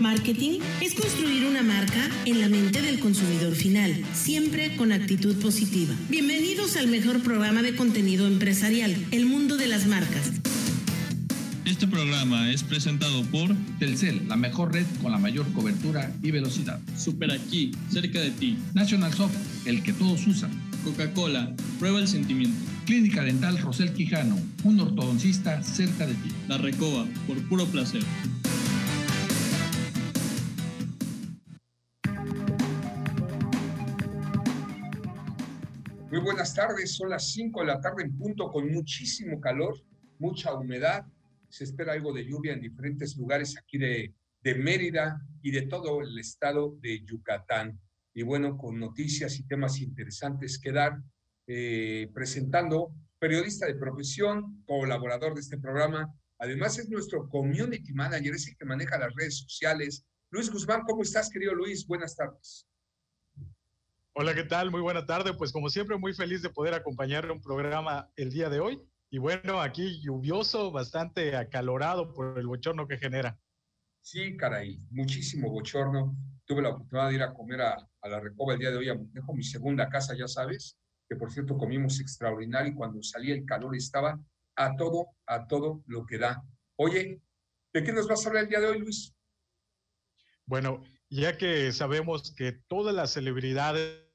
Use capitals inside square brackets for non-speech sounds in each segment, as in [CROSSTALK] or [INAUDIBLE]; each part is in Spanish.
Marketing es construir una marca en la mente del consumidor final, siempre con actitud positiva. Bienvenidos al mejor programa de contenido empresarial, El Mundo de las Marcas. Este programa es presentado por Telcel, la mejor red con la mayor cobertura y velocidad. Super Aquí, cerca de ti. National Soft, el que todos usan. Coca-Cola, prueba el sentimiento. Clínica Dental Rosel Quijano, un ortodoncista cerca de ti. La Recoba, por puro placer. Buenas tardes, son las 5 de la tarde en punto con muchísimo calor, mucha humedad. Se espera algo de lluvia en diferentes lugares aquí de, Mérida y de todo el estado de Yucatán. Y bueno, con noticias y temas interesantes que dar, eh, presentando periodista de profesión, colaborador de este programa. Además es nuestro community manager, es el que maneja las redes sociales. Luis Guzmán, ¿cómo estás, querido Luis? Buenas tardes. Hola, ¿qué tal? Muy buena tarde. Pues como siempre, muy feliz de poder acompañar un programa el día de hoy. Y bueno, aquí lluvioso, bastante acalorado por el bochorno que genera. Sí, caray, muchísimo bochorno. Tuve la oportunidad de ir a comer a, a la Recoba el día de hoy a Montejo, mi segunda casa, ya sabes, que por cierto comimos extraordinario y cuando salía el calor estaba a todo, a todo lo que da. Oye, ¿de qué nos vas a hablar el día de hoy, Luis? Bueno, ya que sabemos que todas las celebridades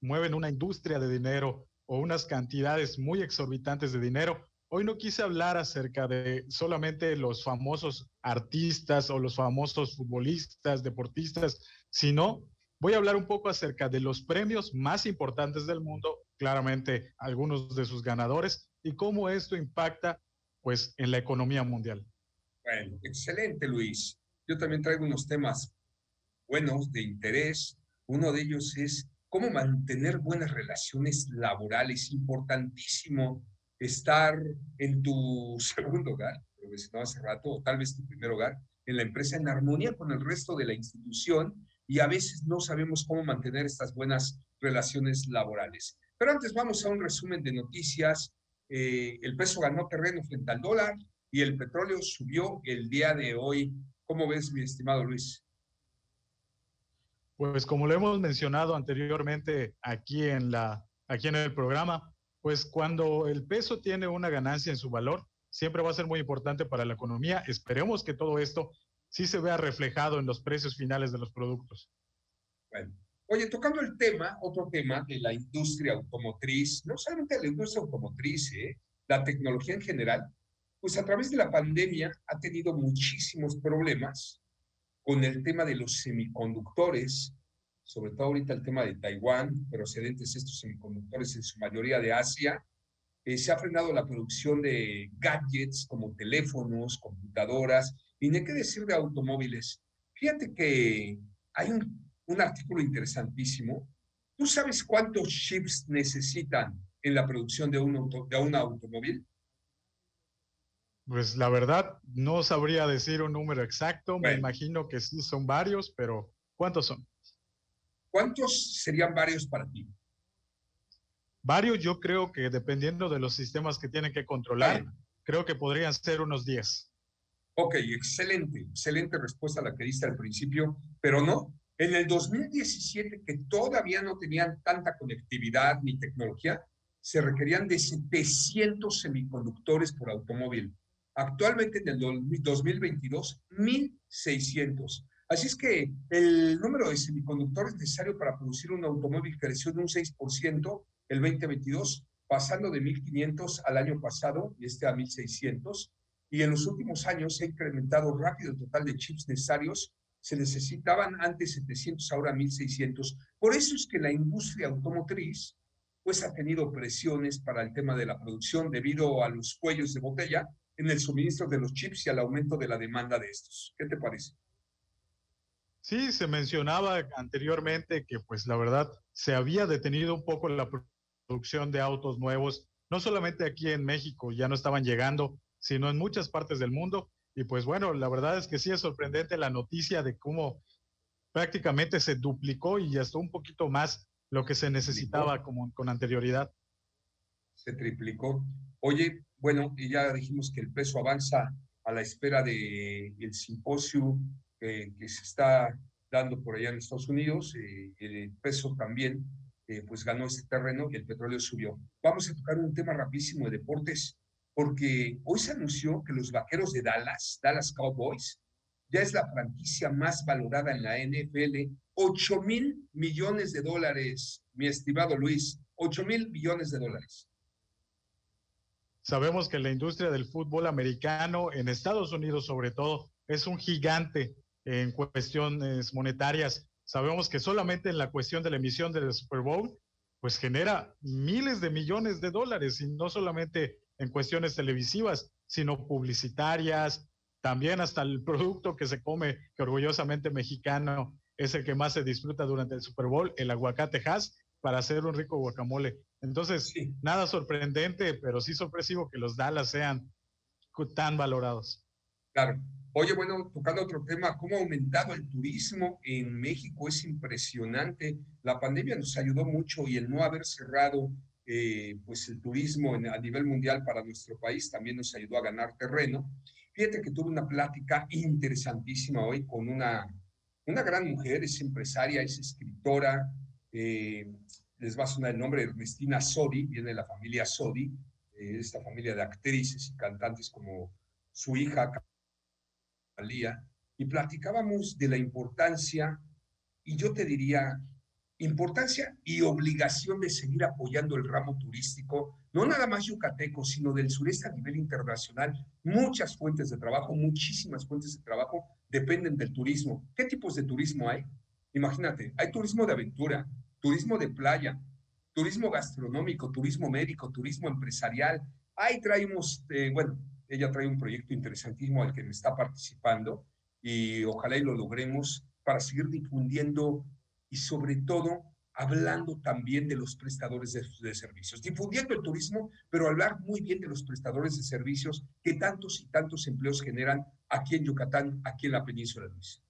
mueven una industria de dinero o unas cantidades muy exorbitantes de dinero. Hoy no quise hablar acerca de solamente los famosos artistas o los famosos futbolistas, deportistas, sino voy a hablar un poco acerca de los premios más importantes del mundo, claramente algunos de sus ganadores y cómo esto impacta pues en la economía mundial. Bueno, excelente Luis. Yo también traigo unos temas buenos de interés. Uno de ellos es cómo mantener buenas relaciones laborales. Importantísimo estar en tu [LAUGHS] segundo hogar, lo mencionaba hace rato, o tal vez tu primer hogar, en la empresa en armonía con el resto de la institución y a veces no sabemos cómo mantener estas buenas relaciones laborales. Pero antes vamos a un resumen de noticias. Eh, el peso ganó terreno frente al dólar y el petróleo subió el día de hoy. ¿Cómo ves, mi estimado Luis? Pues como lo hemos mencionado anteriormente aquí en, la, aquí en el programa, pues cuando el peso tiene una ganancia en su valor, siempre va a ser muy importante para la economía. Esperemos que todo esto sí se vea reflejado en los precios finales de los productos. Bueno, oye, tocando el tema, otro tema de la industria automotriz, no solamente la industria automotriz, ¿eh? la tecnología en general, pues a través de la pandemia ha tenido muchísimos problemas con el tema de los semiconductores, sobre todo ahorita el tema de Taiwán, procedentes estos semiconductores en su mayoría de Asia, eh, se ha frenado la producción de gadgets como teléfonos, computadoras, y ni qué decir de automóviles. Fíjate que hay un, artículo interesantísimo. ¿Tú sabes cuántos chips necesitan en la producción de un automóvil? Pues la verdad, no sabría decir un número exacto. Bueno. Me imagino que sí son varios, pero ¿cuántos son? ¿Cuántos serían varios para ti? Varios, yo creo que dependiendo de los sistemas que tienen que controlar, creo que podrían ser unos 10. Ok, excelente, excelente respuesta a la que diste al principio, pero no. En el 2017, que todavía no tenían tanta conectividad ni tecnología, se requerían de 700 semiconductores por automóvil. Actualmente en el 2022, 1600. Así es que el número de semiconductores necesario para producir un automóvil creció de un 6% el 2022, pasando de 1.500 al año pasado y este a 1.600. Y en los últimos años se ha incrementado rápido el total de chips necesarios. Se necesitaban antes 700, ahora 1.600. Por eso es que la industria automotriz pues ha tenido presiones para el tema de la producción debido a los cuellos de botella en el suministro de los chips y al aumento de la demanda de estos. ¿Qué te parece? Sí, se mencionaba anteriormente que pues la verdad se había detenido un poco la producción de autos nuevos, no solamente aquí en México, ya no estaban llegando, sino en muchas partes del mundo. Y pues bueno, la verdad es que sí es sorprendente la noticia de cómo prácticamente se duplicó y hasta un poquito más lo que se necesitaba como, con anterioridad. Se triplicó. Oye, bueno, ya dijimos que el peso avanza a la espera del el simposio que se está dando por allá en Estados Unidos, eh, el peso también, eh, pues ganó este terreno y el petróleo subió. Vamos a tocar un tema rapidísimo de deportes, porque hoy se anunció que los vaqueros de Dallas, Dallas Cowboys, ya es la franquicia más valorada en la NFL, 8 mil millones de dólares, mi estimado Luis, 8 mil millones de dólares. Sabemos que la industria del fútbol americano en Estados Unidos sobre todo es un gigante en cuestiones monetarias. Sabemos que solamente en la cuestión de la emisión del Super Bowl, pues genera miles de millones de dólares y no solamente en cuestiones televisivas, sino publicitarias, también hasta el producto que se come, que orgullosamente mexicano es el que más se disfruta durante el Super Bowl, el aguacate Hass, para hacer un rico guacamole. Entonces, nada sorprendente, pero sí sorpresivo que los Dallas sean tan valorados. Claro. Oye, bueno, tocando otro tema, ¿cómo ha aumentado el turismo en México? Es impresionante. La pandemia nos ayudó mucho y el no haber cerrado eh, pues el turismo a nivel mundial para nuestro país también nos ayudó a ganar terreno. Fíjate que tuve una plática interesantísima hoy con una, una gran mujer, es empresaria, es escritora, eh, les va a sonar el nombre, Ernestina Sodi, viene de la familia Sodi, eh, esta familia de actrices y cantantes como su hija y platicábamos de la importancia, y yo te diría, importancia y obligación de seguir apoyando el ramo turístico, no nada más yucateco, sino del sureste a nivel internacional. Muchas fuentes de trabajo, muchísimas fuentes de trabajo dependen del turismo. ¿Qué tipos de turismo hay? Imagínate, hay turismo de aventura, turismo de playa, turismo gastronómico, turismo médico, turismo empresarial. Ahí traemos, eh, bueno, ella trae un proyecto interesantísimo al que me está participando y ojalá y lo logremos para seguir difundiendo y sobre todo hablando también de los prestadores de, servicios, difundiendo el turismo, pero hablar muy bien de los prestadores de servicios que tantos y tantos empleos generan aquí en Yucatán, aquí en la península de Luis.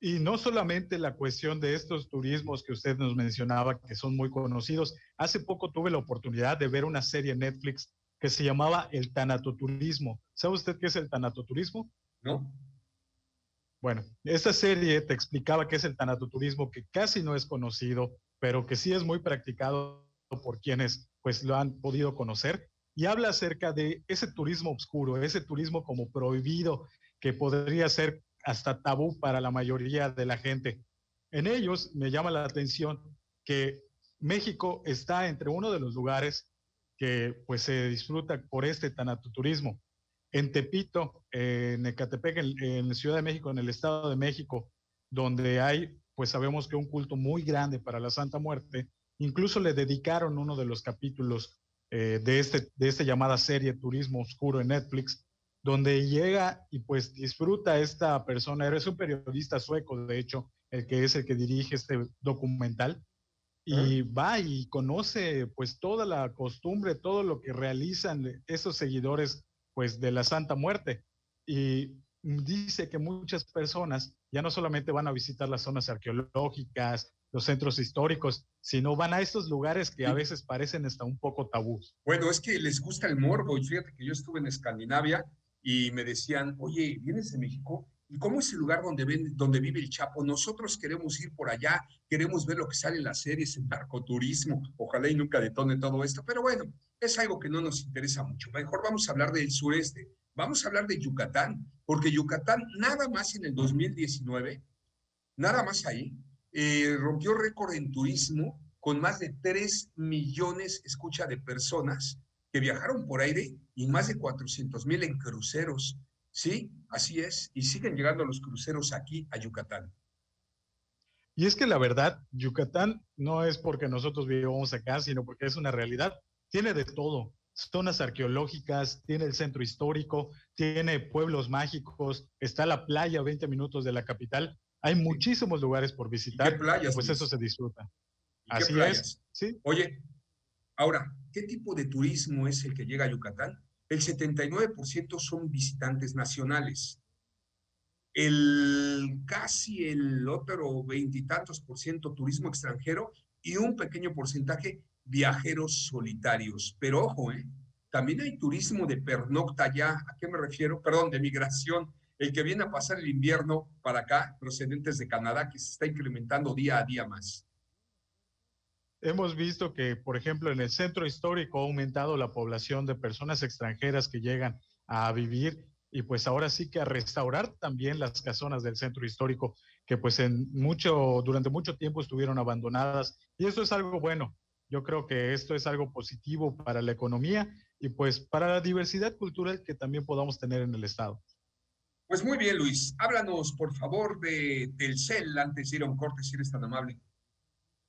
Y no solamente la cuestión de estos turismos que usted nos mencionaba, que son muy conocidos. Hace poco tuve la oportunidad de ver una serie en Netflix que se llamaba el tanatoturismo. ¿Sabe usted qué es el tanatoturismo? No. Bueno, esta serie te explicaba qué es el tanatoturismo, que casi no es conocido, pero que sí es muy practicado por quienes pues lo han podido conocer y habla acerca de ese turismo oscuro, ese turismo como prohibido que podría ser hasta tabú para la mayoría de la gente. En ellos me llama la atención que México está entre uno de los lugares que pues se disfruta por este tanatoturismo. En Tepito, en Ecatepec, en, en Ciudad de México, en el Estado de México, donde hay, pues sabemos que un culto muy grande para la Santa Muerte, incluso le dedicaron uno de los capítulos eh, de, este, de esta llamada serie Turismo Oscuro en Netflix, donde llega y pues disfruta esta persona, es un periodista sueco, de hecho, el que es el que dirige este documental, y va y conoce pues toda la costumbre, todo lo que realizan esos seguidores pues de la Santa Muerte. Y dice que muchas personas ya no solamente van a visitar las zonas arqueológicas, los centros históricos, sino van a estos lugares que a veces parecen hasta un poco tabús. Bueno, es que les gusta el morbo y fíjate que yo estuve en Escandinavia y me decían, oye, ¿vienes de México? ¿Y cómo es el lugar donde, ven, donde vive el Chapo? Nosotros queremos ir por allá, queremos ver lo que sale en las series, en narcoturismo. Ojalá y nunca detone todo esto, pero bueno, es algo que no nos interesa mucho. Mejor vamos a hablar del sureste. Vamos a hablar de Yucatán, porque Yucatán nada más en el 2019, nada más ahí, eh, rompió récord en turismo con más de 3 millones, escucha, de personas que viajaron por aire y más de 400 mil en cruceros. Sí, así es. Y siguen llegando los cruceros aquí a Yucatán. Y es que la verdad, Yucatán no es porque nosotros vivamos acá, sino porque es una realidad. Tiene de todo. Zonas arqueológicas, tiene el centro histórico, tiene pueblos mágicos, está la playa a 20 minutos de la capital. Hay muchísimos lugares por visitar. ¿Qué playas? Pues eso se disfruta. Así es. ¿sí? Oye, ahora, ¿qué tipo de turismo es el que llega a Yucatán? el 79% son visitantes nacionales. El casi el otro veintitantos por ciento turismo extranjero y un pequeño porcentaje viajeros solitarios. Pero ojo, ¿eh? también hay turismo de pernocta ya. ¿A qué me refiero? Perdón, de migración. el que viene a pasar el invierno para acá, procedentes de Canadá, que se está incrementando día a día más. Hemos visto que, por ejemplo, en el centro histórico ha aumentado la población de personas extranjeras que llegan a vivir y pues ahora sí que a restaurar también las casonas del centro histórico que pues en mucho durante mucho tiempo estuvieron abandonadas y eso es algo bueno. Yo creo que esto es algo positivo para la economía y pues para la diversidad cultural que también podamos tener en el estado. Pues muy bien, Luis. Háblanos, por favor, de Telcel antes de ir a un corte, si eres tan amable.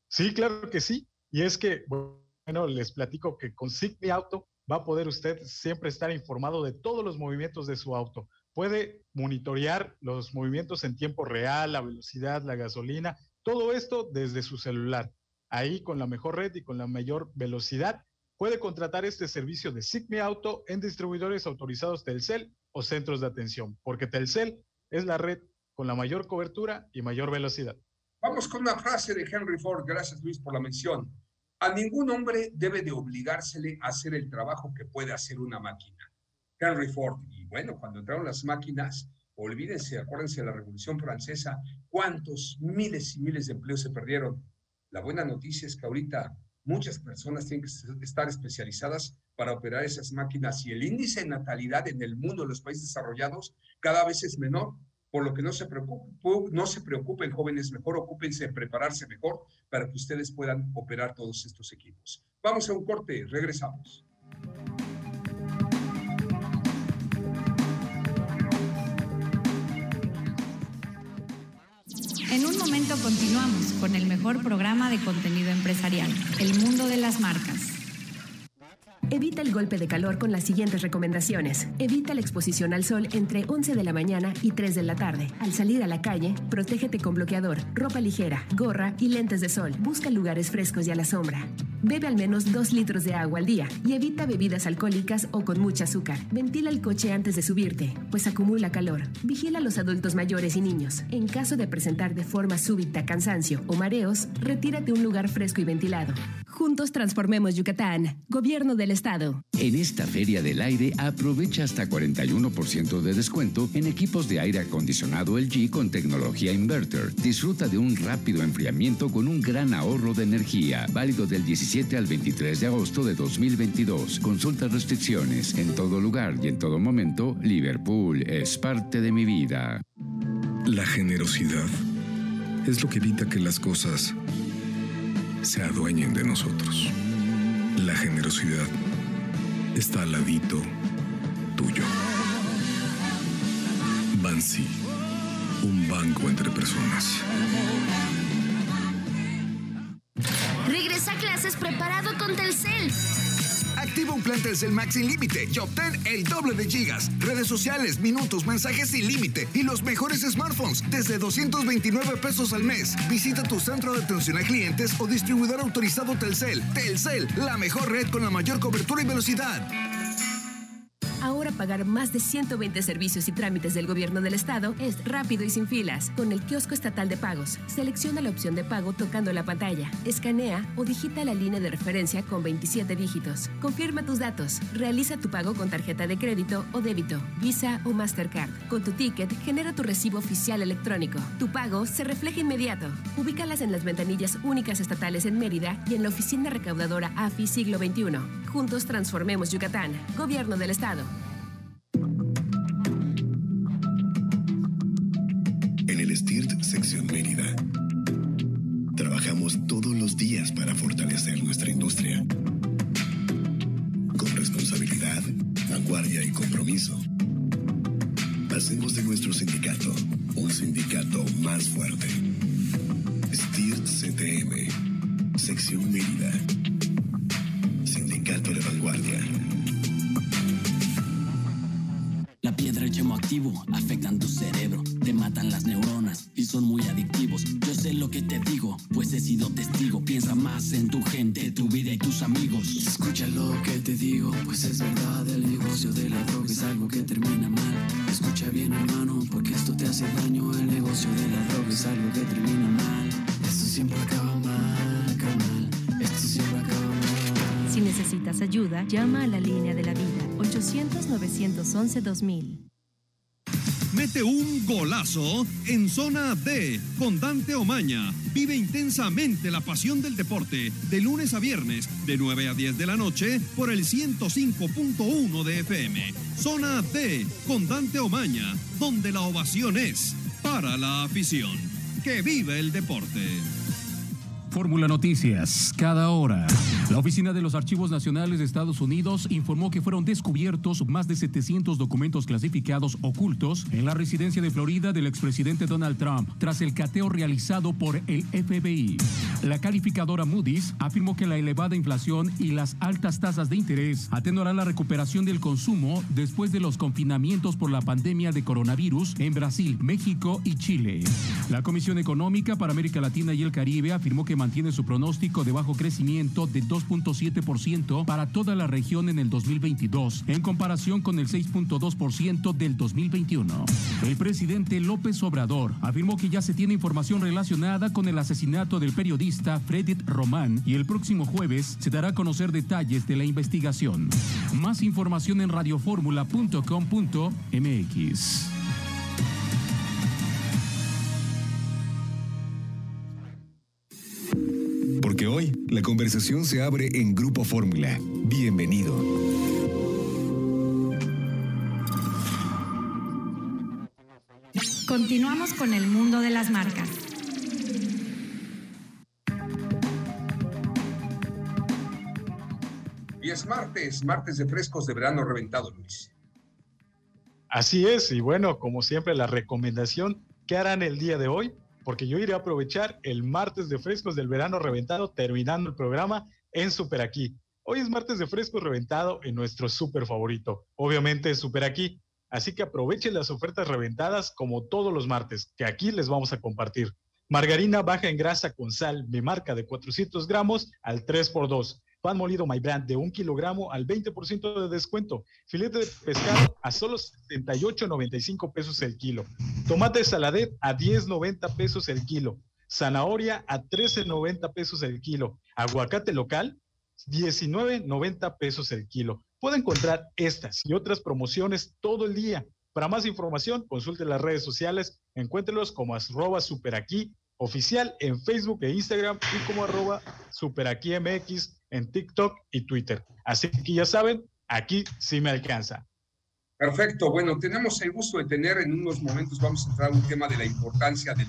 Sí, claro que sí. Y es que, bueno, les platico que con Sigmi Auto va a poder usted siempre estar informado de todos los movimientos de su auto. Puede monitorear los movimientos en tiempo real, la velocidad, la gasolina, todo esto desde su celular. Ahí con la mejor red y con la mayor velocidad, puede contratar este servicio de Sigmi Auto en distribuidores autorizados Telcel o centros de atención, porque Telcel es la red con la mayor cobertura y mayor velocidad. Vamos con una frase de Henry Ford. Gracias, Luis, por la mención. A ningún hombre debe de obligársele a hacer el trabajo que puede hacer una máquina. Henry Ford. Y bueno, cuando entraron las máquinas, olvídense, acuérdense de la Revolución Francesa, cuántos miles y miles de empleos se perdieron. La buena noticia es que ahorita muchas personas tienen que estar especializadas para operar esas máquinas y el índice de natalidad en el mundo de los países desarrollados cada vez es menor por lo que no se preocupen, no se preocupen jóvenes, mejor ocúpense en prepararse mejor para que ustedes puedan operar todos estos equipos. Vamos a un corte, regresamos. En un momento continuamos con el mejor programa de contenido empresarial, El Mundo de las Marcas. Evita el golpe de calor con las siguientes recomendaciones. Evita la exposición al sol entre 11 de la mañana y 3 de la tarde. Al salir a la calle, protégete con bloqueador, ropa ligera, gorra y lentes de sol. Busca lugares frescos y a la sombra. Bebe al menos 2 litros de agua al día y evita bebidas alcohólicas o con mucha azúcar. Ventila el coche antes de subirte, pues acumula calor. Vigila a los adultos mayores y niños. En caso de presentar de forma súbita cansancio o mareos, retírate a un lugar fresco y ventilado. Juntos transformemos Yucatán. Gobierno del Estado. En esta Feria del Aire aprovecha hasta 41% de descuento en equipos de aire acondicionado LG con tecnología inverter. Disfruta de un rápido enfriamiento con un gran ahorro de energía. Válido del 17 al 23 de agosto de 2022. Consulta restricciones. En todo lugar y en todo momento, Liverpool es parte de mi vida. La generosidad es lo que evita que las cosas se adueñen de nosotros. La generosidad está al ladito tuyo. Bansi, un banco entre personas. Plan Telcel Max sin límite y obtén el doble de gigas, redes sociales, minutos, mensajes sin límite y los mejores smartphones desde 229 pesos al mes. Visita tu centro de atención a clientes o distribuidor autorizado Telcel. Telcel, la mejor red con la mayor cobertura y velocidad. Pagar más de 120 servicios y trámites del gobierno del estado es rápido y sin filas. Con el kiosco estatal de pagos, selecciona la opción de pago tocando la pantalla, escanea o digita la línea de referencia con 27 dígitos. Confirma tus datos. Realiza tu pago con tarjeta de crédito o débito, Visa o Mastercard. Con tu ticket, genera tu recibo oficial electrónico. Tu pago se refleja inmediato. Ubícalas en las ventanillas únicas estatales en Mérida y en la oficina recaudadora AFI Siglo XXI. Juntos transformemos Yucatán. Gobierno del Estado. Con responsabilidad, vanguardia y compromiso. Hacemos de nuestro sindicato un sindicato más fuerte. STIRT CTM, Sección Mérida. Sindicato de vanguardia. Llama a la línea de la vida 800-911-2000. mete un golazo en zona D con Dante Omaña. Vive intensamente la pasión del deporte de lunes a viernes de 9 a 10 de la noche por el 105.1 de FM. Zona D con Dante Omaña, donde la ovación es para la afición. Que vive el deporte. Fórmula Noticias, cada hora. La Oficina de los Archivos Nacionales de Estados Unidos informó que fueron descubiertos más de 700 documentos clasificados ocultos en la residencia de Florida del expresidente Donald Trump tras el cateo realizado por el FBI. La calificadora Moody's afirmó que la elevada inflación y las altas tasas de interés atenuarán la recuperación del consumo después de los confinamientos por la pandemia de coronavirus en Brasil, México y Chile. La Comisión Económica para América Latina y el Caribe afirmó que mantiene su pronóstico de bajo crecimiento de 2.7% para toda la región en el 2022, en comparación con el 6.2% del 2021. El presidente López Obrador afirmó que ya se tiene información relacionada con el asesinato del periodista Fredit Román y el próximo jueves se dará a conocer detalles de la investigación. Más información en radioformula.com.mx. hoy la conversación se abre en Grupo Fórmula. Bienvenido. Continuamos con el mundo de las marcas. Y es martes, martes de frescos de verano reventado, Luis. Así es, y bueno, como siempre, la recomendación, ¿qué harán el día de hoy? Porque yo iré a aprovechar el martes de frescos del verano reventado terminando el programa en Super Aquí. Hoy es martes de frescos reventado en nuestro super favorito, obviamente Super Aquí. Así que aprovechen las ofertas reventadas como todos los martes, que aquí les vamos a compartir. Margarina baja en grasa con sal, mi marca de 400 gramos al 3x2. Pan molido My Brand de un kilogramo al 20% de descuento. Filete de pescado a solo 78.95 pesos el kilo. Tomate saladet a 10.90 pesos el kilo. Zanahoria a 13.90 pesos el kilo. Aguacate local 19.90 pesos el kilo. Puede encontrar estas y otras promociones todo el día. Para más información, consulte las redes sociales, encuéntrelos como arroba superaquí oficial en Facebook e Instagram y como arroba superaquímx en TikTok y Twitter. Así que ya saben, aquí sí me alcanza. Perfecto. Bueno, tenemos el gusto de tener en unos momentos, vamos a entrar a un tema de la importancia del,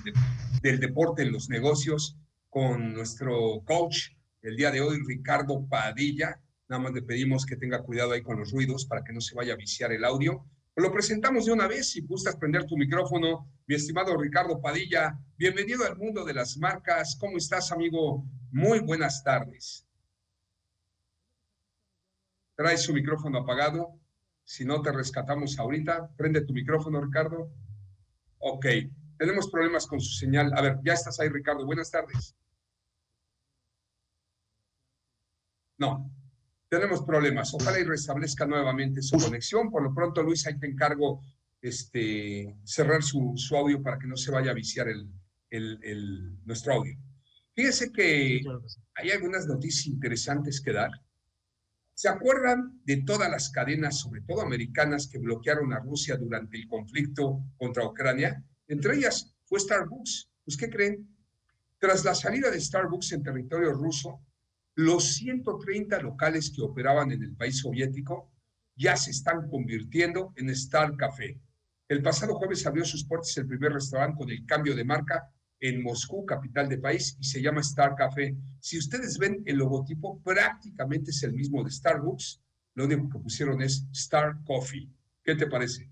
del deporte en los negocios con nuestro coach el día de hoy, Ricardo Padilla. Nada más le pedimos que tenga cuidado ahí con los ruidos para que no se vaya a viciar el audio. Lo presentamos de una vez. Si gustas prender tu micrófono, mi estimado Ricardo Padilla, bienvenido al mundo de las marcas. ¿Cómo estás, amigo? Muy buenas tardes. Trae su micrófono apagado. Si no te rescatamos ahorita, prende tu micrófono, Ricardo. Ok, tenemos problemas con su señal. A ver, ya estás ahí, Ricardo. Buenas tardes. No, tenemos problemas. Ojalá y restablezca nuevamente su conexión. Por lo pronto, Luis, ahí te encargo este, cerrar su, su audio para que no se vaya a viciar el, el, el, nuestro audio. Fíjese que hay algunas noticias interesantes que dar. ¿Se acuerdan de todas las cadenas, sobre todo americanas, que bloquearon a Rusia durante el conflicto contra Ucrania? Entre ellas fue Starbucks. Pues, ¿qué creen? Tras la salida de Starbucks en territorio ruso, los 130 locales que operaban en el país soviético ya se están convirtiendo en Star Café. El pasado jueves abrió sus puertas el primer restaurante con el cambio de marca en Moscú, capital del país, y se llama Star Café. Si ustedes ven el logotipo, prácticamente es el mismo de Starbucks. Lo único que pusieron es Star Coffee. ¿Qué te parece?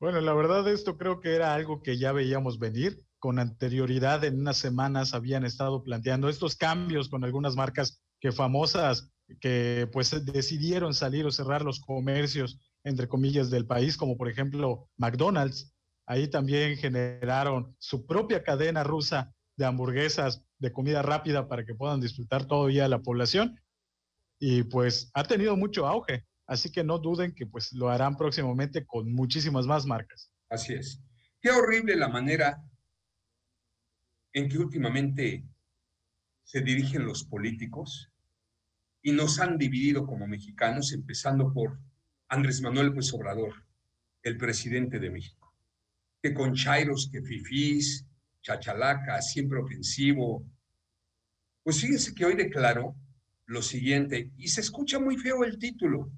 Bueno, la verdad esto creo que era algo que ya veíamos venir con anterioridad en unas semanas habían estado planteando estos cambios con algunas marcas que famosas que pues decidieron salir o cerrar los comercios entre comillas del país, como por ejemplo McDonald's. Ahí también generaron su propia cadena rusa de hamburguesas de comida rápida para que puedan disfrutar todavía la población. Y pues ha tenido mucho auge, así que no duden que pues lo harán próximamente con muchísimas más marcas. Así es. Qué horrible la manera en que últimamente se dirigen los políticos y nos han dividido como mexicanos, empezando por Andrés Manuel López Obrador, el presidente de México. que con chairos, que fifís, chachalaca, siempre ofensivo. Pues fíjense que hoy declaró lo siguiente, y se escucha muy feo el título.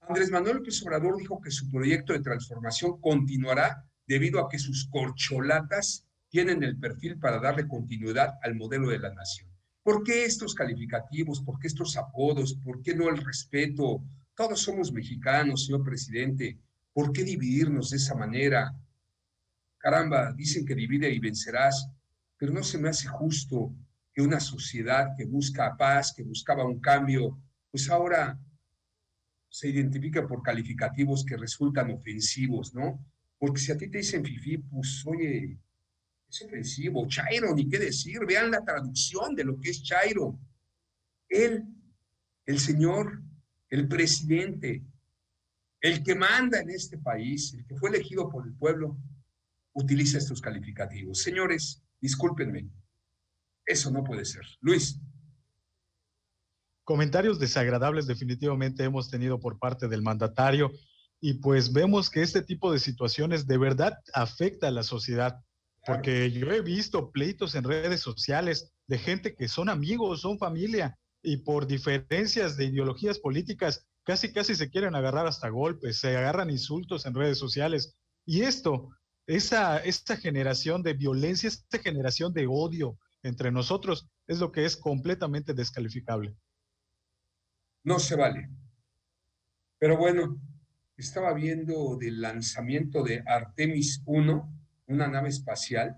Andrés Manuel López Obrador dijo que su proyecto de transformación continuará debido a que sus corcholatas tienen el perfil para darle continuidad al modelo de la nación. ¿Por qué estos calificativos? ¿Por qué estos apodos? ¿Por qué no el respeto? Todos somos mexicanos, señor presidente. ¿Por qué dividirnos de esa manera? Caramba, dicen que divide y vencerás, pero no se me hace justo que una sociedad que busca paz, que buscaba un cambio, pues ahora se identifica por calificativos que resultan ofensivos, ¿no? Porque si a ti te dicen fifi, pues oye, es ofensivo. Chairo, ni qué decir. Vean la traducción de lo que es Chairo. Él, el señor, el presidente, el que manda en este país, el que fue elegido por el pueblo, utiliza estos calificativos. Señores, discúlpenme. Eso no puede ser. Luis. Comentarios desagradables definitivamente hemos tenido por parte del mandatario y pues vemos que este tipo de situaciones de verdad afecta a la sociedad, porque yo he visto pleitos en redes sociales de gente que son amigos, son familia y por diferencias de ideologías políticas casi casi se quieren agarrar hasta golpes, se agarran insultos en redes sociales y esto, esa, esta generación de violencia, esta generación de odio entre nosotros es lo que es completamente descalificable. No se vale. Pero bueno, estaba viendo del lanzamiento de Artemis 1, una nave espacial,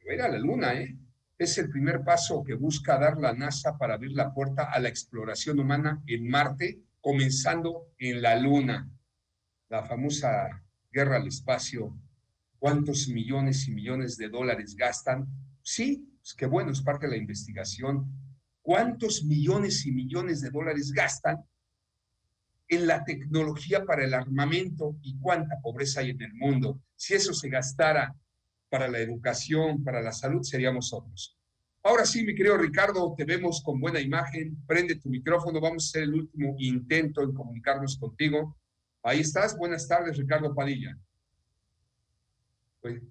era la Luna, ¿eh? Es el primer paso que busca dar la NASA para abrir la puerta a la exploración humana en Marte, comenzando en la Luna. La famosa guerra al espacio. ¿Cuántos millones y millones de dólares gastan? Sí, es que bueno, es parte de la investigación. ¿Cuántos millones y millones de dólares gastan en la tecnología para el armamento y cuánta pobreza hay en el mundo. Si eso se gastara para la educación, para la salud, seríamos otros. Ahora sí, mi querido Ricardo, te vemos con buena imagen. Prende tu micrófono. Vamos a hacer el último intento en comunicarnos contigo. Ahí estás. Buenas tardes, Ricardo Padilla. Pues,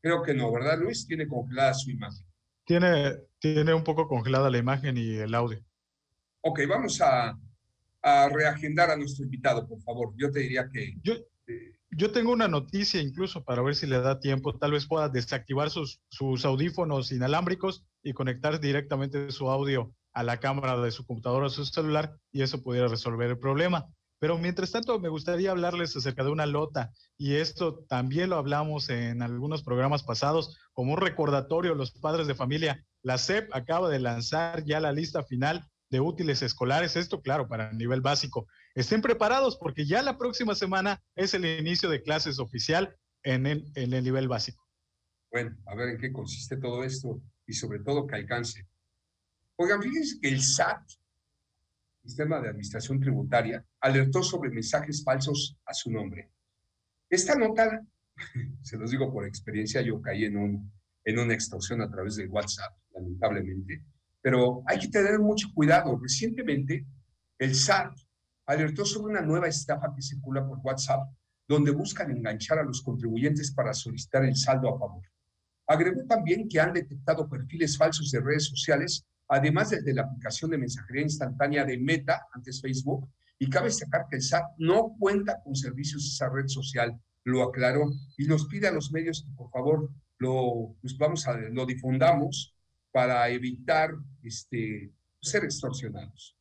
creo que no, ¿verdad, Luis? Tiene congelada su imagen. Tiene, tiene un poco congelada la imagen y el audio. Ok, vamos a, a reagendar a nuestro invitado, por favor. Yo te diría que... Yo, yo tengo una noticia incluso para ver si le da tiempo. Tal vez pueda desactivar sus, sus audífonos inalámbricos y conectar directamente su audio a la cámara de su computadora o su celular y eso pudiera resolver el problema. Pero mientras tanto, me gustaría hablarles acerca de una lota y esto también lo hablamos en algunos programas pasados como un recordatorio a los padres de familia. La SEP acaba de lanzar ya la lista final de útiles escolares, esto claro, para el nivel básico. Estén preparados porque ya la próxima semana es el inicio de clases oficial en el, en el nivel básico. Bueno, a ver en qué consiste todo esto y sobre todo que alcance. Oigan, fíjense que el SAT, Sistema de Administración Tributaria, alertó sobre mensajes falsos a su nombre. Esta nota, [LAUGHS] se los digo por experiencia, yo caí en, un, en una extorsión a través de WhatsApp, lamentablemente pero hay que tener mucho cuidado. Recientemente, el SAT alertó sobre una nueva estafa que circula por WhatsApp, donde buscan enganchar a los contribuyentes para solicitar el saldo a favor. Agregó también que han detectado perfiles falsos de redes sociales, además de la aplicación de mensajería instantánea de Meta, antes Facebook, y cabe destacar que el SAT no cuenta con servicios de esa red social, lo aclaró, y nos pide a los medios que por favor lo, pues vamos a, lo difundamos para evitar este, ser extorsionados.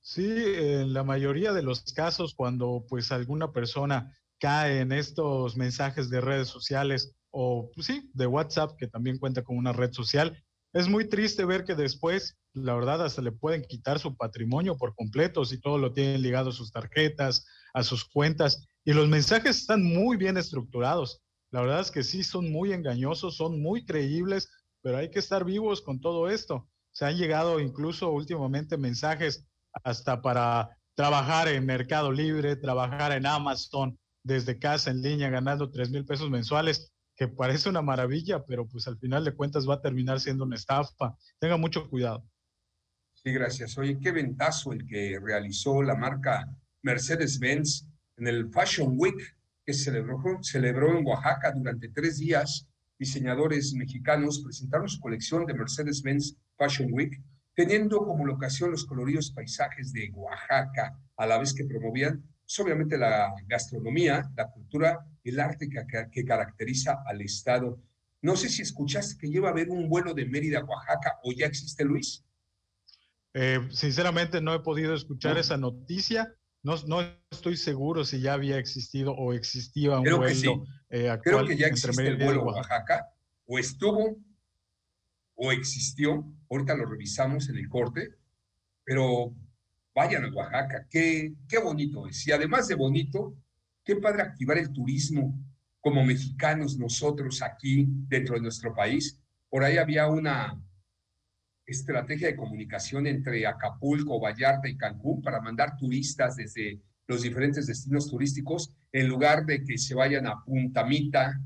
Sí, en la mayoría de los casos, cuando pues alguna persona cae en estos mensajes de redes sociales o pues, sí, de WhatsApp, que también cuenta con una red social, es muy triste ver que después, la verdad, hasta le pueden quitar su patrimonio por completo si todo lo tienen ligado a sus tarjetas, a sus cuentas. Y los mensajes están muy bien estructurados. La verdad es que sí, son muy engañosos, son muy creíbles pero hay que estar vivos con todo esto. Se han llegado incluso últimamente mensajes hasta para trabajar en Mercado Libre, trabajar en Amazon desde casa en línea ganando 3 mil pesos mensuales, que parece una maravilla, pero pues al final de cuentas va a terminar siendo una estafa. Tenga mucho cuidado. Sí, gracias. Oye, qué ventazo el que realizó la marca Mercedes-Benz en el Fashion Week que celebró, celebró en Oaxaca durante tres días. Diseñadores mexicanos presentaron su colección de Mercedes-Benz Fashion Week, teniendo como locación los coloridos paisajes de Oaxaca, a la vez que promovían pues, obviamente la gastronomía, la cultura, el arte que, que caracteriza al Estado. No sé si escuchaste que lleva a haber un vuelo de Mérida a Oaxaca o ya existe, Luis. Eh, sinceramente no he podido escuchar esa noticia. No, no, estoy seguro si ya había existido o existía un Creo vuelo que sí. eh, actual Creo que ya existe el vuelo. Oaxaca, o estuvo, o existió. Ahorita lo revisamos en el corte, pero vayan a Oaxaca, qué, qué bonito es. Y además de bonito, qué padre activar el turismo como mexicanos nosotros aquí dentro de nuestro país. Por ahí había una estrategia de comunicación entre Acapulco, Vallarta y Cancún para mandar turistas desde los diferentes destinos turísticos en lugar de que se vayan a Punta Mita,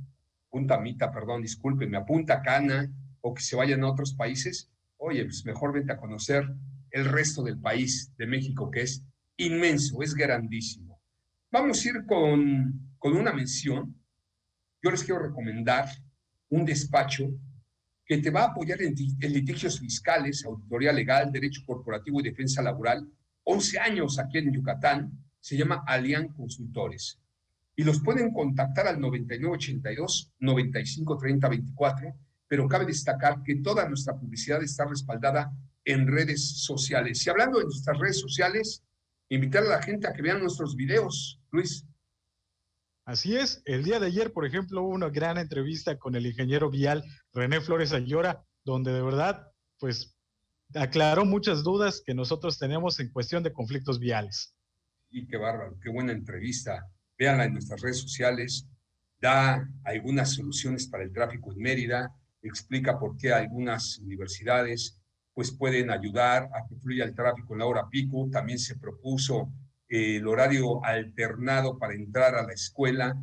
Punta Mita, perdón, discúlpenme, a Punta Cana o que se vayan a otros países. Oye, pues mejor vente a conocer el resto del país de México que es inmenso, es grandísimo. Vamos a ir con, con una mención. Yo les quiero recomendar un despacho que te va a apoyar en, ti- en litigios fiscales, auditoría legal, derecho corporativo y defensa laboral. 11 años aquí en Yucatán. Se llama Alian Consultores. Y los pueden contactar al 9982 9530 24, pero cabe destacar que toda nuestra publicidad está respaldada en redes sociales. Y hablando de nuestras redes sociales, invitar a la gente a que vean nuestros videos, Luis. Así es, el día de ayer, por ejemplo, hubo una gran entrevista con el ingeniero vial René Flores Ayora, donde de verdad, pues, aclaró muchas dudas que nosotros tenemos en cuestión de conflictos viales. Y qué bárbaro, qué buena entrevista. Véanla en nuestras redes sociales. Da algunas soluciones para el tráfico en Mérida. Explica por qué algunas universidades pues pueden ayudar a que fluya el tráfico en la hora pico. También se propuso el horario alternado para entrar a la escuela,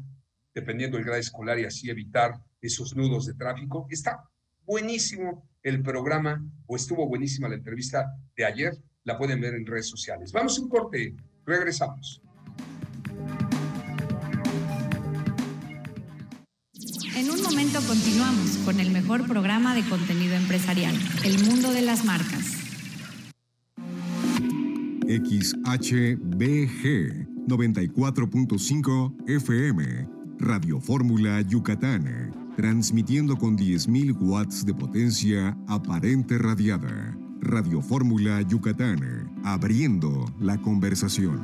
dependiendo del grado escolar y así evitar esos nudos de tráfico. Está buenísimo el programa o estuvo buenísima la entrevista de ayer. La pueden ver en redes sociales. Vamos a un corte. Regresamos. En un momento continuamos con el mejor programa de contenido empresarial, El Mundo de las Marcas. XHBG 94.5 FM, Radio Fórmula Yucatán, transmitiendo con 10.000 watts de potencia aparente radiada. Radio Fórmula Yucatán, abriendo la conversación.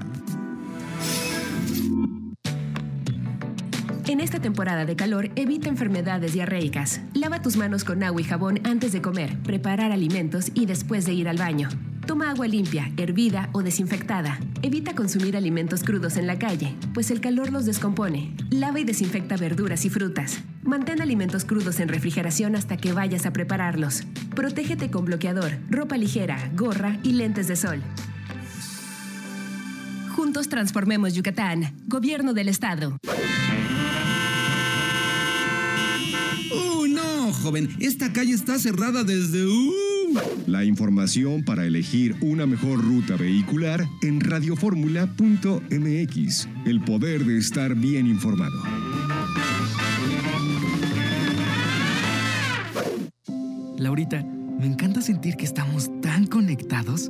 En esta temporada de calor, evita enfermedades diarreicas. Lava tus manos con agua y jabón antes de comer, preparar alimentos y después de ir al baño. Toma agua limpia, hervida o desinfectada. Evita consumir alimentos crudos en la calle, pues el calor los descompone. Lava y desinfecta verduras y frutas. Mantén alimentos crudos en refrigeración hasta que vayas a prepararlos. Protégete con bloqueador, ropa ligera, gorra y lentes de sol. Juntos transformemos Yucatán. Gobierno del Estado. ¡Uh, no, joven! Esta calle está cerrada desde... ¡Uh! La información para elegir una mejor ruta vehicular en radioformula.mx. El poder de estar bien informado. Laurita, me encanta sentir que estamos tan conectados.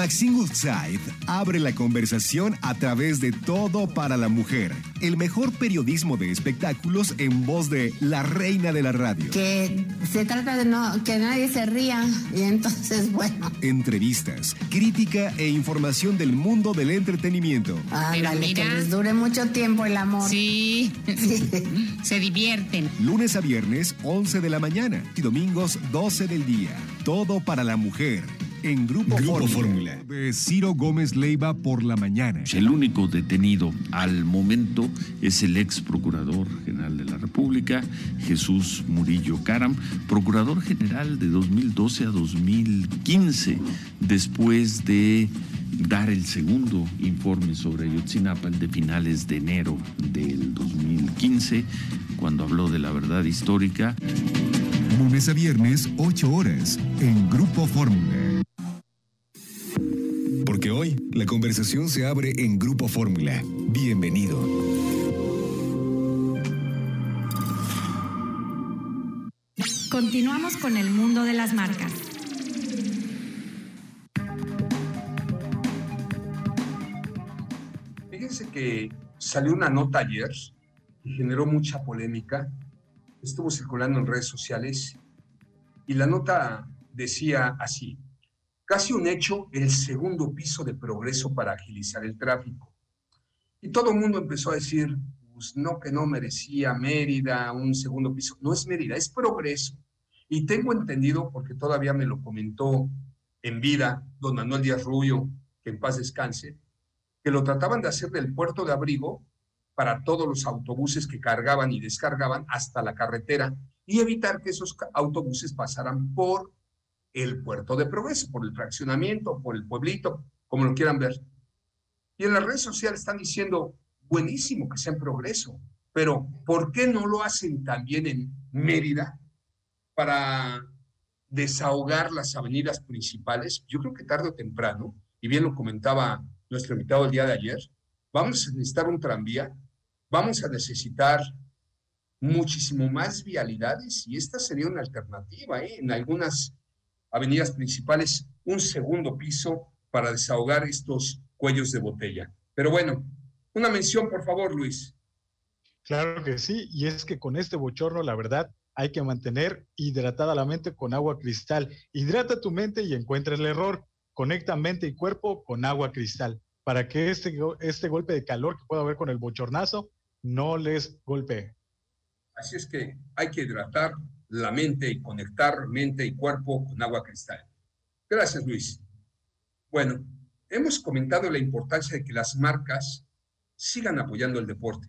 Maxine Woodside abre la conversación a través de Todo para la Mujer, el mejor periodismo de espectáculos en voz de la reina de la radio. que se trata de no, que nadie se ría y entonces, [LAUGHS] bueno. Entrevistas, crítica e información del mundo del entretenimiento. Ándale, que les dure mucho tiempo el amor. Sí, [LAUGHS] [LAUGHS] se divierten. Lunes a viernes, 11 de la mañana y domingos, 12 del día. Todo para la mujer. En Grupo, Fórmula de Ciro Gómez Leiva por la mañana. El único detenido al momento es el ex procurador general de la República, Jesús Murillo Caram, procurador general de 2012 a 2015, después de dar el segundo informe sobre Ayotzinapa, el de finales de enero del 2015, cuando habló de la verdad histórica. Lunes a viernes, 8 horas, en Grupo Fórmula. Hoy la conversación se abre en Grupo Fórmula. Bienvenido. Continuamos con el mundo de las marcas. Fíjense que salió una nota ayer y generó mucha polémica. Estuvo circulando en redes sociales y la nota decía así, casi un hecho el segundo piso de progreso para agilizar el tráfico. Y todo el mundo empezó a decir, pues no, que no merecía Mérida un segundo piso. No es Mérida, es progreso. Y tengo entendido, porque todavía me lo comentó en vida don Manuel Díaz Rubio, que en paz descanse, que lo trataban de hacer del puerto de abrigo para todos los autobuses que cargaban y descargaban hasta la carretera y evitar que esos autobuses pasaran por el puerto de progreso, por el fraccionamiento, por el pueblito, como lo quieran ver. Y en las redes sociales están diciendo, buenísimo que sea en progreso, pero ¿por qué no lo hacen también en Mérida para desahogar las avenidas principales? Yo creo que tarde o temprano, y bien lo comentaba nuestro invitado el día de ayer, vamos a necesitar un tranvía, vamos a necesitar muchísimo más vialidades y esta sería una alternativa ¿eh? en algunas avenidas principales, un segundo piso para desahogar estos cuellos de botella. Pero bueno, una mención, por favor, Luis. Claro que sí, y es que con este bochorno, la verdad, hay que mantener hidratada la mente con agua cristal. Hidrata tu mente y encuentra el error. Conecta mente y cuerpo con agua cristal para que este, este golpe de calor que pueda haber con el bochornazo no les golpee. Así es que hay que hidratar la mente y conectar mente y cuerpo con agua cristal. Gracias, Luis. Bueno, hemos comentado la importancia de que las marcas sigan apoyando el deporte.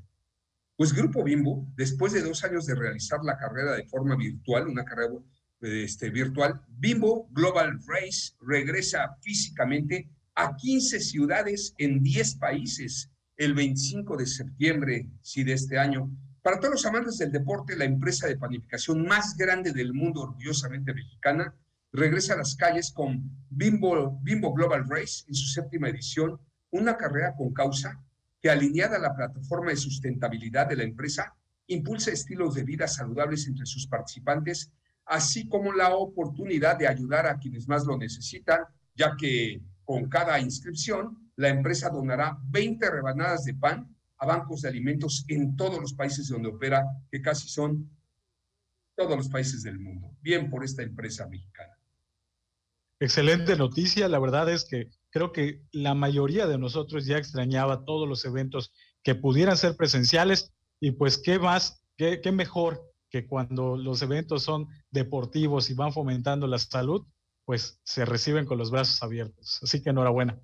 Pues Grupo Bimbo, después de dos años de realizar la carrera de forma virtual, una carrera este, virtual, Bimbo Global Race regresa físicamente a 15 ciudades en 10 países el 25 de septiembre, sí, de este año. Para todos los amantes del deporte, la empresa de panificación más grande del mundo, orgullosamente mexicana, regresa a las calles con Bimbo, Global Race en su séptima edición, una carrera con causa que alineada a la plataforma de sustentabilidad de la empresa, impulsa estilos de vida saludables entre sus participantes, así como la oportunidad de ayudar a quienes más lo necesitan, ya que con cada inscripción la empresa donará 20 rebanadas de pan a bancos de alimentos en todos los países donde opera, que casi son todos los países del mundo. Bien por esta empresa mexicana. Excelente noticia. La verdad es que creo que la mayoría de nosotros ya extrañaba todos los eventos que pudieran ser presenciales y pues qué más, qué, qué mejor que cuando los eventos son deportivos y van fomentando la salud, pues se reciben con los brazos abiertos. Así que enhorabuena.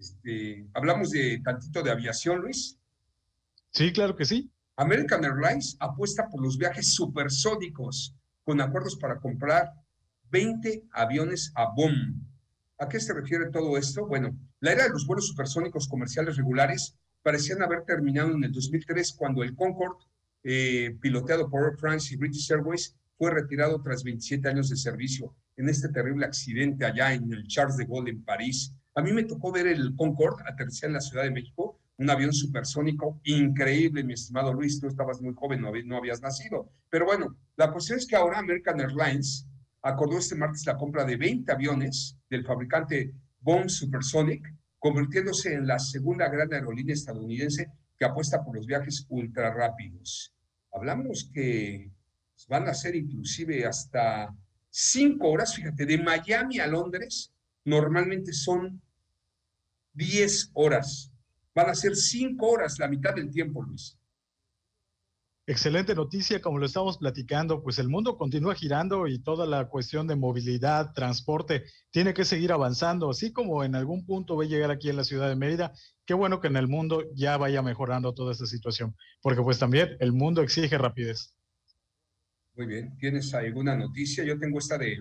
Este, Hablamos de tantito de aviación, Luis. Sí, claro que sí. American Airlines apuesta por los viajes supersónicos con acuerdos para comprar 20 aviones a BOM. ¿A qué se refiere todo esto? Bueno, la era de los vuelos supersónicos comerciales regulares parecían haber terminado en el 2003 cuando el Concorde, eh, piloteado por Air France y British Airways, fue retirado tras 27 años de servicio en este terrible accidente allá en el Charles de Gaulle en París. A mí me tocó ver el Concorde aterrizar en la Ciudad de México, un avión supersónico increíble, mi estimado Luis, tú estabas muy joven, no, habías nacido. Pero bueno, la cuestión es que ahora American Airlines acordó este martes la compra de 20 aviones del fabricante Boeing Supersonic, convirtiéndose en la segunda gran aerolínea estadounidense que apuesta por los viajes ultra rápidos. Hablamos que van a ser inclusive hasta cinco horas, fíjate, de Miami a Londres, normalmente son 10 horas. Van a ser cinco horas, la mitad del tiempo, Luis. excelente noticia, como lo estamos platicando, pues el mundo continúa girando y toda la cuestión de movilidad, transporte, tiene que seguir avanzando, así como en algún punto va a llegar aquí en la ciudad de Mérida. Qué bueno que en el mundo ya vaya mejorando toda esta situación, porque pues también el mundo exige rapidez. Muy bien, ¿tienes alguna noticia? Yo tengo esta de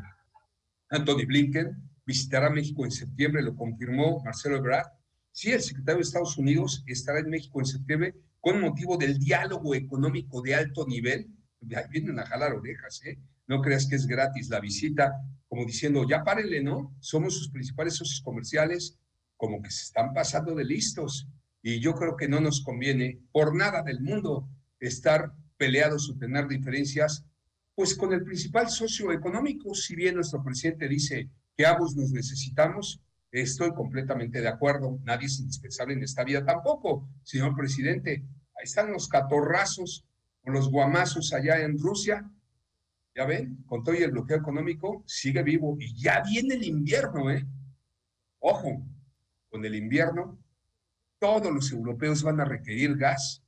Anthony Blinken, visitará México en septiembre, lo confirmó Marcelo Ebrard. Sí, el secretario de Estados Unidos estará en México en septiembre con motivo del diálogo económico de alto nivel. Vienen a jalar orejas, ¿eh? No creas que es gratis la visita, como diciendo, ya párenle, ¿no? Somos sus principales socios comerciales, como que se están pasando de listos. Y yo creo que no nos conviene por nada del mundo estar peleados o tener diferencias, pues con el principal socio económico, si bien nuestro presidente dice que ambos nos necesitamos, Estoy completamente de acuerdo. Nadie es indispensable en esta vida tampoco, señor presidente. Ahí están los catorrazos o los guamazos allá en Rusia. Ya ven, con todo y el bloqueo económico, sigue vivo. Y ya viene el invierno, ¿eh? Ojo, con el invierno, todos los europeos van a requerir gas.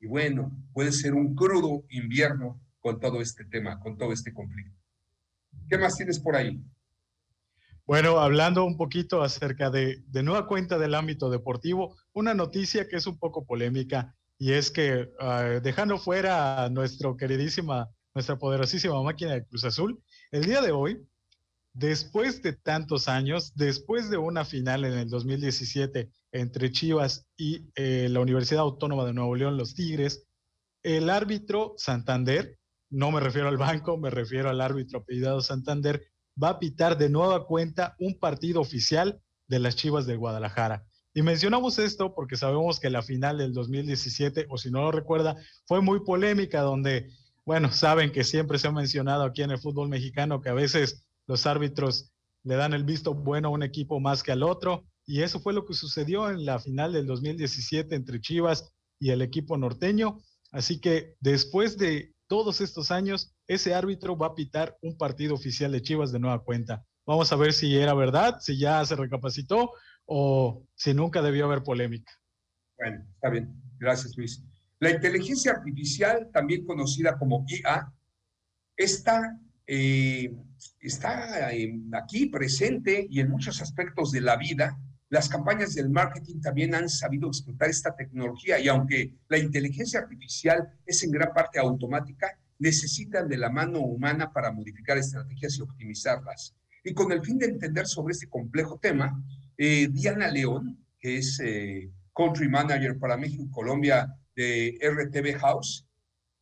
Y bueno, puede ser un crudo invierno con todo este tema, con todo este conflicto. ¿Qué más tienes por ahí? Bueno, hablando un poquito acerca de, nueva cuenta del ámbito deportivo, una noticia que es un poco polémica y es que ah, dejando fuera a nuestro queridísima, nuestra poderosísima máquina de Cruz Azul, el día de hoy, después de tantos años, después de una final en el 2017 entre Chivas y eh, la Universidad Autónoma de Nuevo León, los Tigres, el árbitro Santander, no me refiero al banco, me refiero al árbitro apellidado Santander, va a pitar de nueva cuenta un partido oficial de las Chivas de Guadalajara. Y mencionamos esto porque sabemos que la final del 2017, o si no lo recuerda, fue muy polémica, donde, bueno, saben que siempre se ha mencionado aquí en el fútbol mexicano que a veces los árbitros le dan el visto bueno a un equipo más que al otro. Y eso fue lo que sucedió en la final del 2017 entre Chivas y el equipo norteño. Así que después de todos estos años, ese árbitro va a pitar un partido oficial de Chivas de nueva cuenta. Vamos a ver si era verdad, si ya se recapacitó o si nunca debió haber polémica. Bueno, está bien. Gracias, Luis. La inteligencia artificial, también conocida como IA, está, eh, está aquí presente y en muchos aspectos de la vida. Las campañas del marketing también han sabido explotar esta tecnología y aunque la inteligencia artificial es en gran parte automática, necesitan de la mano humana para modificar estrategias y optimizarlas. Y con el fin de entender sobre este complejo tema, eh, Diana León, que es eh, Country Manager para México y Colombia de RTV House,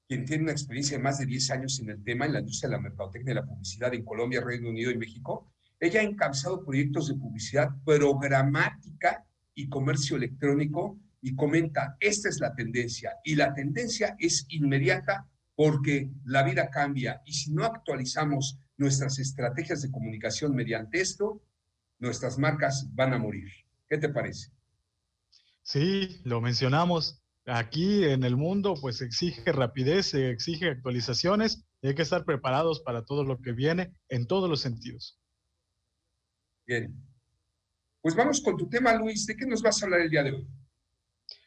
quien tiene una experiencia de más de 10 años en el tema, en la industria de la mercadotecnia y la publicidad en Colombia, Reino Unido y México, ella ha encabezado proyectos de publicidad programática y comercio electrónico y comenta, esta es la tendencia y la tendencia es inmediata porque la vida cambia y si no actualizamos nuestras estrategias de comunicación mediante esto, nuestras marcas van a morir. ¿Qué te parece? Sí, lo mencionamos. Aquí en el mundo pues exige rapidez, exige actualizaciones y hay que estar preparados para todo lo que viene en todos los sentidos. Bien. Pues vamos con tu tema, Luis. ¿De qué nos vas a hablar el día de hoy?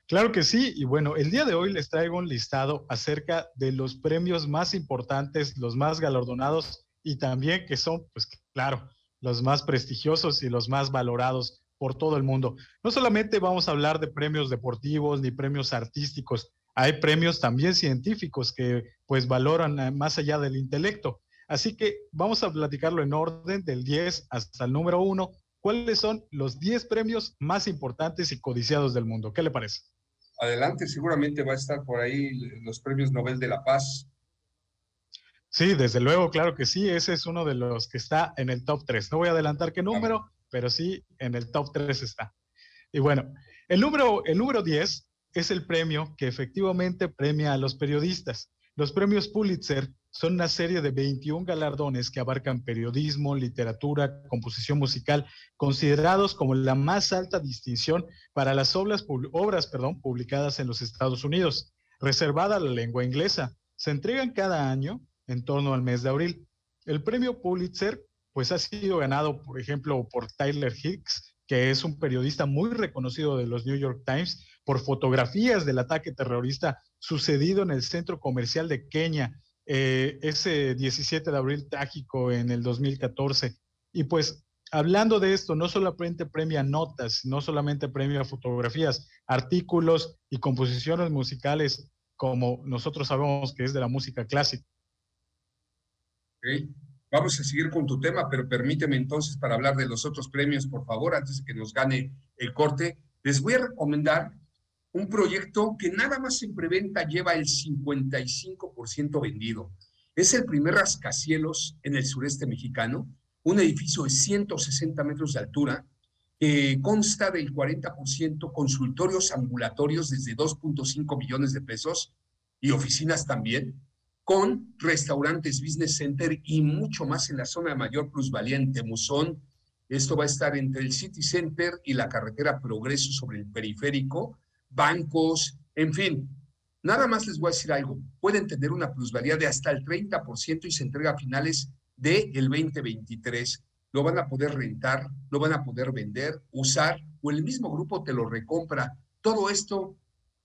Claro que sí, y bueno, el día de hoy les traigo un listado acerca de los premios más importantes, los más galardonados y también que son, pues claro, los más prestigiosos y los más valorados por todo el mundo. No solamente vamos a hablar de premios deportivos ni premios artísticos, hay premios también científicos que pues valoran eh, más allá del intelecto. Así que vamos a platicarlo en orden del 10 hasta el número 1. ¿Cuáles son los 10 premios más importantes y codiciados del mundo? ¿Qué le parece? adelante seguramente va a estar por ahí los premios Nobel de la Paz. Sí, desde luego, claro que sí, ese es uno de los que está en el top 3. No voy a adelantar qué número, pero sí en el top 3 está. Y bueno, el número, el número 10 es el premio que efectivamente premia a los periodistas. Los premios Pulitzer son una serie de 21 galardones que abarcan periodismo, literatura, composición musical, considerados como la más alta distinción para las obras, publicadas en los Estados Unidos, reservada a la lengua inglesa. Se entregan cada año en torno al mes de abril. El premio Pulitzer pues ha sido ganado, por ejemplo, por Tyler Hicks, que es un periodista muy reconocido de los New York Times, por fotografías del ataque terrorista sucedido en el centro comercial de Kenia, eh, ese 17 de abril trágico en el 2014. Y pues hablando de esto, no solamente premia notas, no solamente premia fotografías, artículos y composiciones musicales como nosotros sabemos que es de la música clásica. Vamos a seguir con tu tema, pero permíteme entonces para hablar de los otros premios, por favor, antes de que nos gane el corte, les voy a recomendar un proyecto que nada más en preventa lleva el 55% vendido. Es el primer rascacielos en el sureste mexicano, un edificio de 160 metros de altura, que consta del 40% consultorios ambulatorios desde 2.5 millones de pesos y oficinas también, con restaurantes, business center y mucho más en la zona de mayor plusvalía en Temuzón. Esto va a estar entre el City Center y la carretera Progreso sobre el periférico, bancos, en fin. Nada más les voy a decir algo. Pueden tener una plusvalía de hasta el 30% y se entrega a finales del 2023. Lo van a poder rentar, lo van a poder vender, usar o el mismo grupo te lo recompra. Todo esto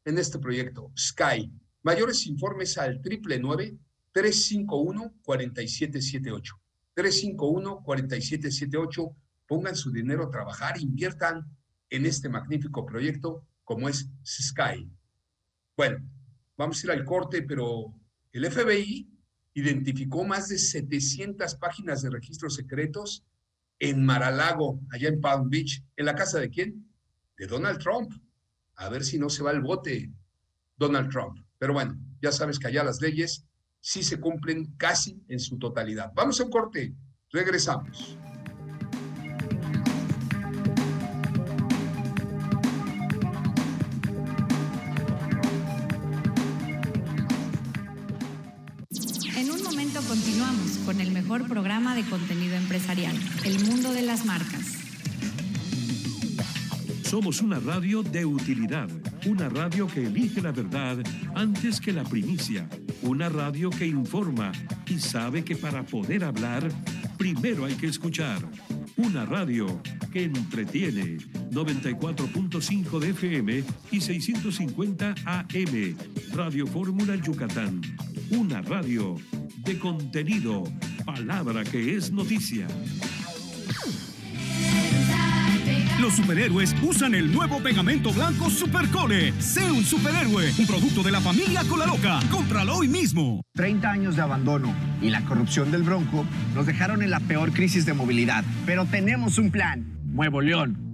en este proyecto, Sky. Mayores informes al triple 351-4778. 351-4778. Pongan su dinero a trabajar, inviertan en este magnífico proyecto como es Sky. Bueno, vamos a ir al corte, pero el FBI identificó más de 700 páginas de registros secretos en Maralago, allá en Palm Beach. ¿En la casa de quién? De Donald Trump. A ver si no se va el bote Donald Trump. Pero bueno, ya sabes que allá las leyes sí se cumplen casi en su totalidad. Vamos a un corte. Regresamos. Con el mejor programa de contenido empresarial, El Mundo de las Marcas. Somos una radio de utilidad, una radio que elige la verdad antes que la primicia, una radio que informa y sabe que para poder hablar, primero hay que escuchar. Una radio que entretiene 94.5 de FM y 650 AM. Radio Fórmula Yucatán. Una radio de contenido, palabra que es noticia. Los superhéroes usan el nuevo pegamento blanco Supercole. Sé un superhéroe, un producto de la familia Cola Loca. Cómpralo hoy mismo. 30 años de abandono y la corrupción del Bronco nos dejaron en la peor crisis de movilidad. Pero tenemos un plan. Nuevo León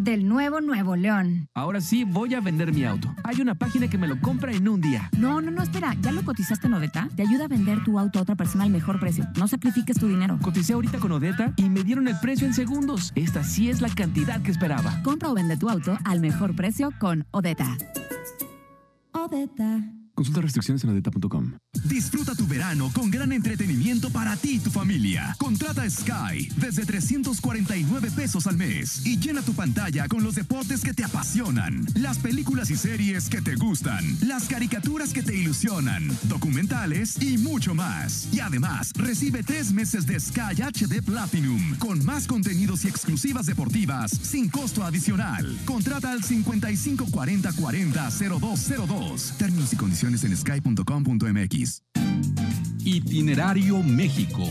del nuevo Nuevo León. Ahora sí voy a vender mi auto. Hay una página que me lo compra en un día. No, no, no, espera. ¿Ya lo cotizaste en Odeta? Te ayuda a vender tu auto a otra persona al mejor precio. No sacrifiques tu dinero. Coticé ahorita con Odeta y me dieron el precio en segundos. Esta sí es la cantidad que esperaba. Compra o vende tu auto al mejor precio con Odeta. Odeta. Consulta restricciones en adeta.com. Disfruta tu verano con gran entretenimiento para ti y tu familia. Contrata Sky desde 349 pesos al mes y llena tu pantalla con los deportes que te apasionan, las películas y series que te gustan, las caricaturas que te ilusionan, documentales y mucho más. Y además, recibe tres meses de Sky HD Platinum con más contenidos y exclusivas deportivas sin costo adicional. Contrata al 5540 40 0202. Términos y condiciones en sky.com.mx. Itinerario México.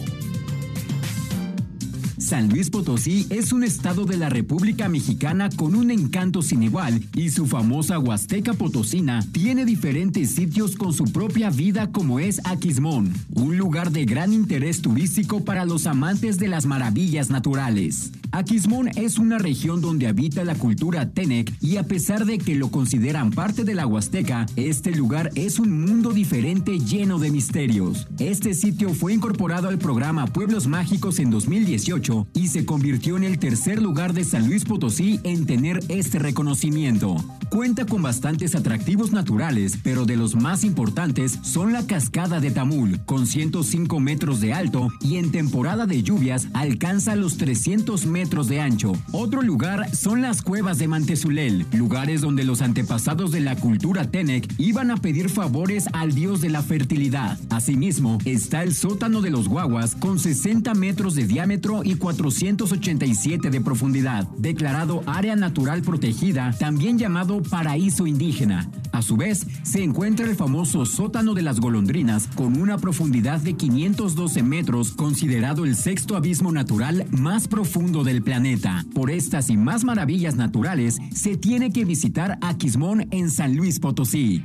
San Luis Potosí es un estado de la República Mexicana con un encanto sin igual y su famosa Huasteca Potosina tiene diferentes sitios con su propia vida como es Aquismón, un lugar de gran interés turístico para los amantes de las maravillas naturales. Aquismón es una región donde habita la cultura Tenec y a pesar de que lo consideran parte de la Huasteca, este lugar es un mundo diferente lleno de misterios. Este sitio fue incorporado al programa Pueblos Mágicos en 2018 y se convirtió en el tercer lugar de San Luis Potosí en tener este reconocimiento. Cuenta con bastantes atractivos naturales, pero de los más importantes son la cascada de Tamul, con 105 metros de alto y en temporada de lluvias alcanza los 300 metros de ancho. Otro lugar son las cuevas de Mantezulel, lugares donde los antepasados de la cultura Tenec iban a pedir favores al dios de la fertilidad. Asimismo, está el sótano de los guaguas con 60 metros de diámetro y 487 de profundidad, declarado área natural protegida, también llamado paraíso indígena. A su vez, se encuentra el famoso sótano de las golondrinas con una profundidad de 512 metros, considerado el sexto abismo natural más profundo del planeta. Por estas y más maravillas naturales, se tiene que visitar Aquismón en San Luis Potosí.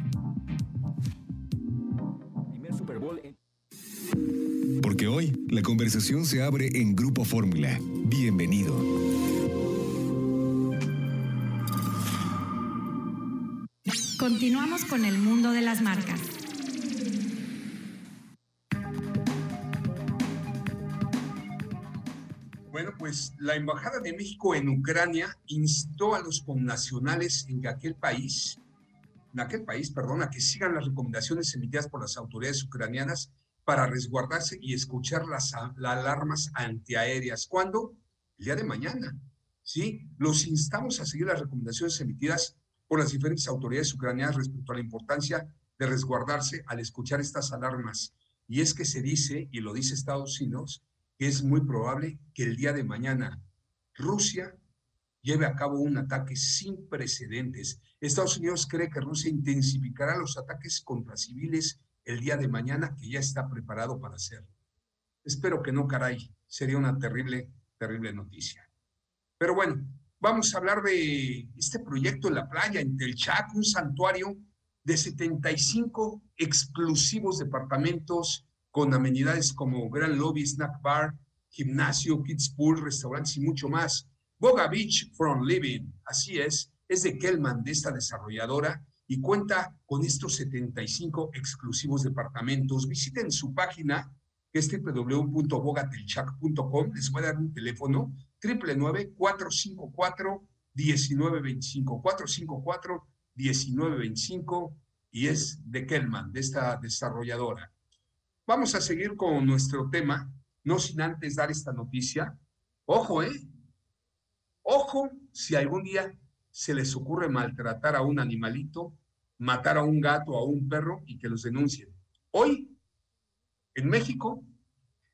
Porque hoy la conversación se abre en Grupo Fórmula. Bienvenido. Continuamos con el mundo de las marcas. Bueno, pues la Embajada de México en Ucrania instó a los connacionales en aquel país, en aquel país, perdón, a que sigan las recomendaciones emitidas por las autoridades ucranianas para resguardarse y escuchar las, alarmas antiaéreas. ¿Cuándo? El día de mañana. ¿Sí? Los instamos a seguir las recomendaciones emitidas por las diferentes autoridades ucranianas respecto a la importancia de resguardarse al escuchar estas alarmas. Y es que se dice, y lo dice Estados Unidos, que es muy probable que el día de mañana Rusia lleve a cabo un ataque sin precedentes. Estados Unidos cree que Rusia intensificará los ataques contra civiles el día de mañana, que ya está preparado para hacerlo. Espero que no, caray, sería una terrible, terrible noticia. Pero bueno, vamos a hablar de este proyecto en la playa, en Telchac, un santuario de 75 exclusivos departamentos con amenidades como Gran Lobby, Snack Bar, gimnasio, kids pool, restaurantes y mucho más. Boga Beach from Living, así es, es de Kelman, de esta desarrolladora, y cuenta con estos 75 exclusivos departamentos. Visiten su página, que es www.bogatelchac.com. Les voy a dar un teléfono, 999-454-1925, 454-1925, y es de Kelman, de esta desarrolladora. Vamos a seguir con nuestro tema, no sin antes dar esta noticia. Ojo, ¿eh? Ojo si algún día se les ocurre maltratar a un animalito, matar a un gato, a un perro y que los denuncien. Hoy, en México,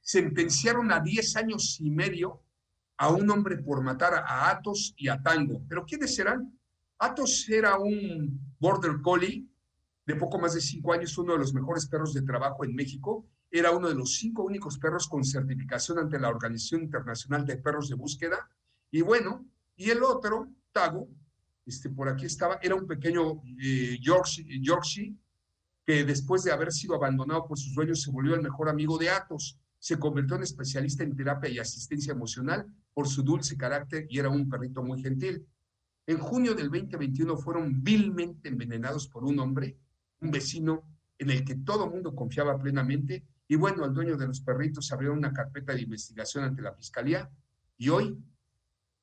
sentenciaron a 10 años y medio a un hombre por matar a Atos y a Tango. ¿Pero quiénes serán? Atos era un border collie de poco más de cinco años, uno de los mejores perros de trabajo en México. Era uno de los cinco únicos perros con certificación ante la Organización Internacional de Perros de Búsqueda. Y bueno, y el otro, Tago, este, por aquí estaba, era un pequeño eh, Yorkshire, Yorkshire, que después de haber sido abandonado por sus dueños se volvió el mejor amigo de Atos. Se convirtió en especialista en terapia y asistencia emocional por su dulce carácter y era un perrito muy gentil. En junio del 2021 fueron vilmente envenenados por un hombre un vecino en el que todo mundo confiaba plenamente. Y bueno, al dueño de los perritos abrió una carpeta de investigación ante la fiscalía y hoy,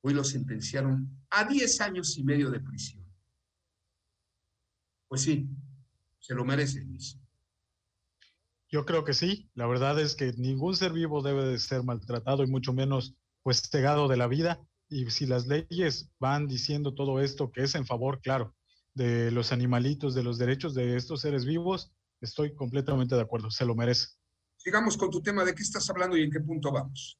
hoy lo sentenciaron a 10 años y medio de prisión. Pues sí, se lo merece, Luis. Yo creo que sí. La verdad es que ningún ser vivo debe de ser maltratado y mucho menos pues cegado de la vida. Y si las leyes van diciendo todo esto que es en favor, claro, de los animalitos, de los derechos de estos seres vivos, estoy completamente de acuerdo, se lo merece. Sigamos con tu tema, ¿de qué estás hablando y en qué punto vamos?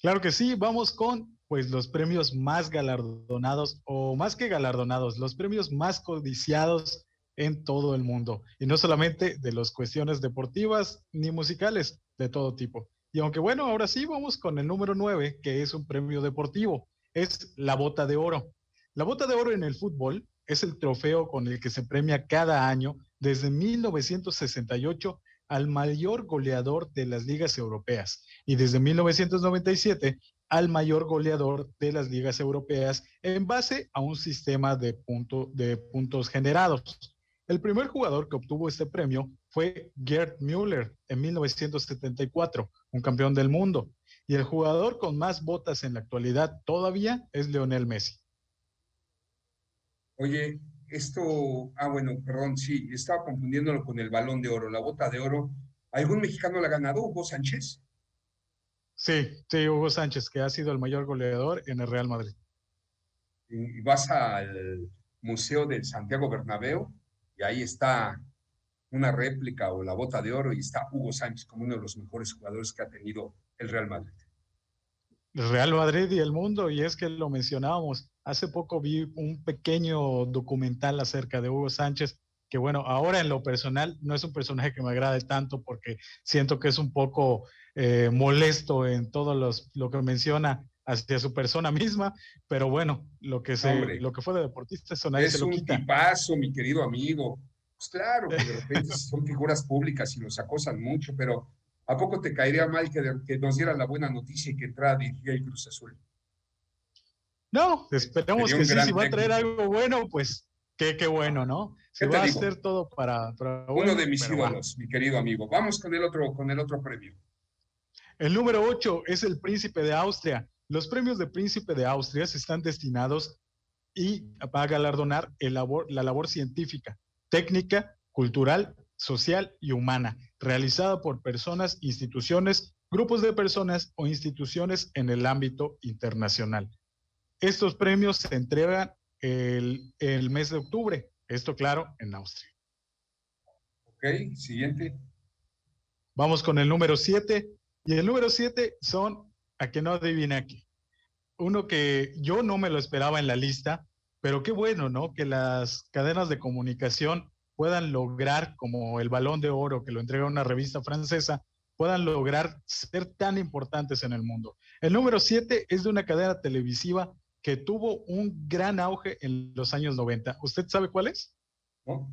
Claro que sí, vamos con pues los premios más galardonados o más que galardonados, los premios más codiciados en todo el mundo. Y no solamente de las cuestiones deportivas ni musicales, de todo tipo. Y aunque bueno, ahora sí vamos con el número 9, que es un premio deportivo, es la bota de oro. La bota de oro en el fútbol es el trofeo con el que se premia cada año desde 1968 al mayor goleador de las ligas europeas y desde 1997 al mayor goleador de las ligas europeas en base a un sistema de, de puntos generados. El primer jugador que obtuvo este premio fue Gerd Müller en 1974, un campeón del mundo. Y el jugador con más botas en la actualidad todavía es Leonel Messi. Oye, esto, ah, bueno, perdón, sí, estaba confundiéndolo con el balón de oro, la bota de oro. ¿Algún mexicano la ha ganado, Hugo Sánchez? Sí, sí, Hugo Sánchez, que ha sido el mayor goleador en el Real Madrid. Y vas al Museo del Santiago Bernabéu y ahí está una réplica o la bota de oro y está Hugo Sánchez como uno de los mejores jugadores que ha tenido el Real Madrid. El Real Madrid y el mundo, y es que lo mencionábamos, hace poco vi un pequeño documental acerca de Hugo Sánchez, que bueno, ahora en lo personal no es un personaje que me agrade tanto porque siento que es un poco eh, molesto en todo los, lo que menciona hacia su persona misma, pero bueno, lo que, se, lo que fue de deportista, eso nadie se lo quita. Es un tipazo, mi querido amigo. Pues claro, que de repente [LAUGHS] son figuras públicas y los acosan mucho, pero ¿a poco te caería mal que, que nos dieran la buena noticia y que entrara dirigir el Cruz Azul? No, esperemos que sí, si va a traer algo bueno, pues qué, qué bueno, ¿no? Se va a hacer todo para, uno de mis ídolos, mi querido amigo. Vamos con el otro, con el otro premio. El número 8 es el Príncipe de Austria. Los premios de Príncipe de Austria están destinados y a galardonar el labor, la labor científica, técnica, cultural, social y humana, realizada por personas, instituciones, grupos de personas o instituciones en el ámbito internacional. Estos premios se entregan el, el mes de octubre, esto claro, en Austria. Ok, siguiente. Vamos con el número 7, y el número siete son, a que no adivine aquí, uno que yo no me lo esperaba en la lista, pero qué bueno, ¿no? Que las cadenas de comunicación puedan lograr, como el balón de oro que lo entrega una revista francesa, puedan lograr ser tan importantes en el mundo. El número siete es de una cadena televisiva que tuvo un gran auge en los años 90. ¿Usted sabe cuál es? Bueno,